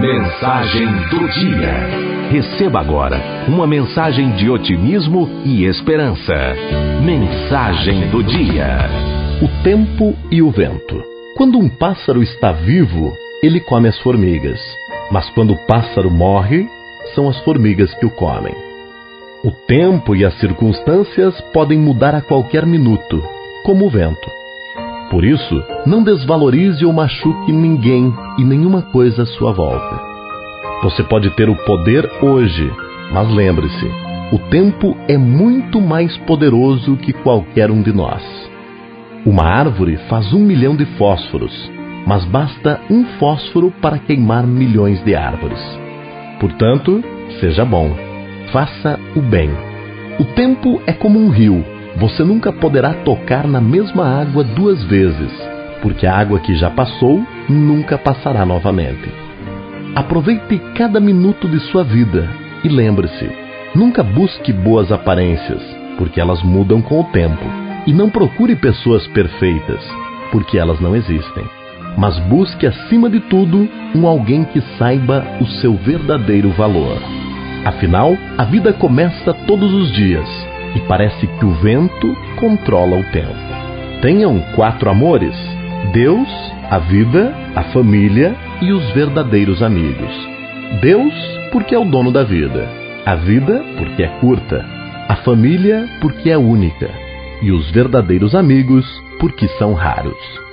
Mensagem do dia. Receba agora uma mensagem de otimismo e esperança. Mensagem do dia. O tempo e o vento. Quando um pássaro está vivo, ele come as formigas. Mas quando o pássaro morre, são as formigas que o comem. O tempo e as circunstâncias podem mudar a qualquer minuto, como o vento. Por isso, não desvalorize ou machuque ninguém e nenhuma coisa à sua volta. Você pode ter o poder hoje, mas lembre-se: o tempo é muito mais poderoso que qualquer um de nós. Uma árvore faz um milhão de fósforos, mas basta um fósforo para queimar milhões de árvores. Portanto, seja bom, faça o bem. O tempo é como um rio você nunca poderá tocar na mesma água duas vezes, porque a água que já passou nunca passará novamente. Aproveite cada minuto de sua vida e lembre-se: nunca busque boas aparências, porque elas mudam com o tempo. E não procure pessoas perfeitas, porque elas não existem. Mas busque, acima de tudo, um alguém que saiba o seu verdadeiro valor. Afinal, a vida começa todos os dias e parece que o vento controla o tempo. Tenham quatro amores: Deus, a vida, a família e os verdadeiros amigos. Deus, porque é o dono da vida. A vida, porque é curta. A família, porque é única. E os verdadeiros amigos, porque são raros.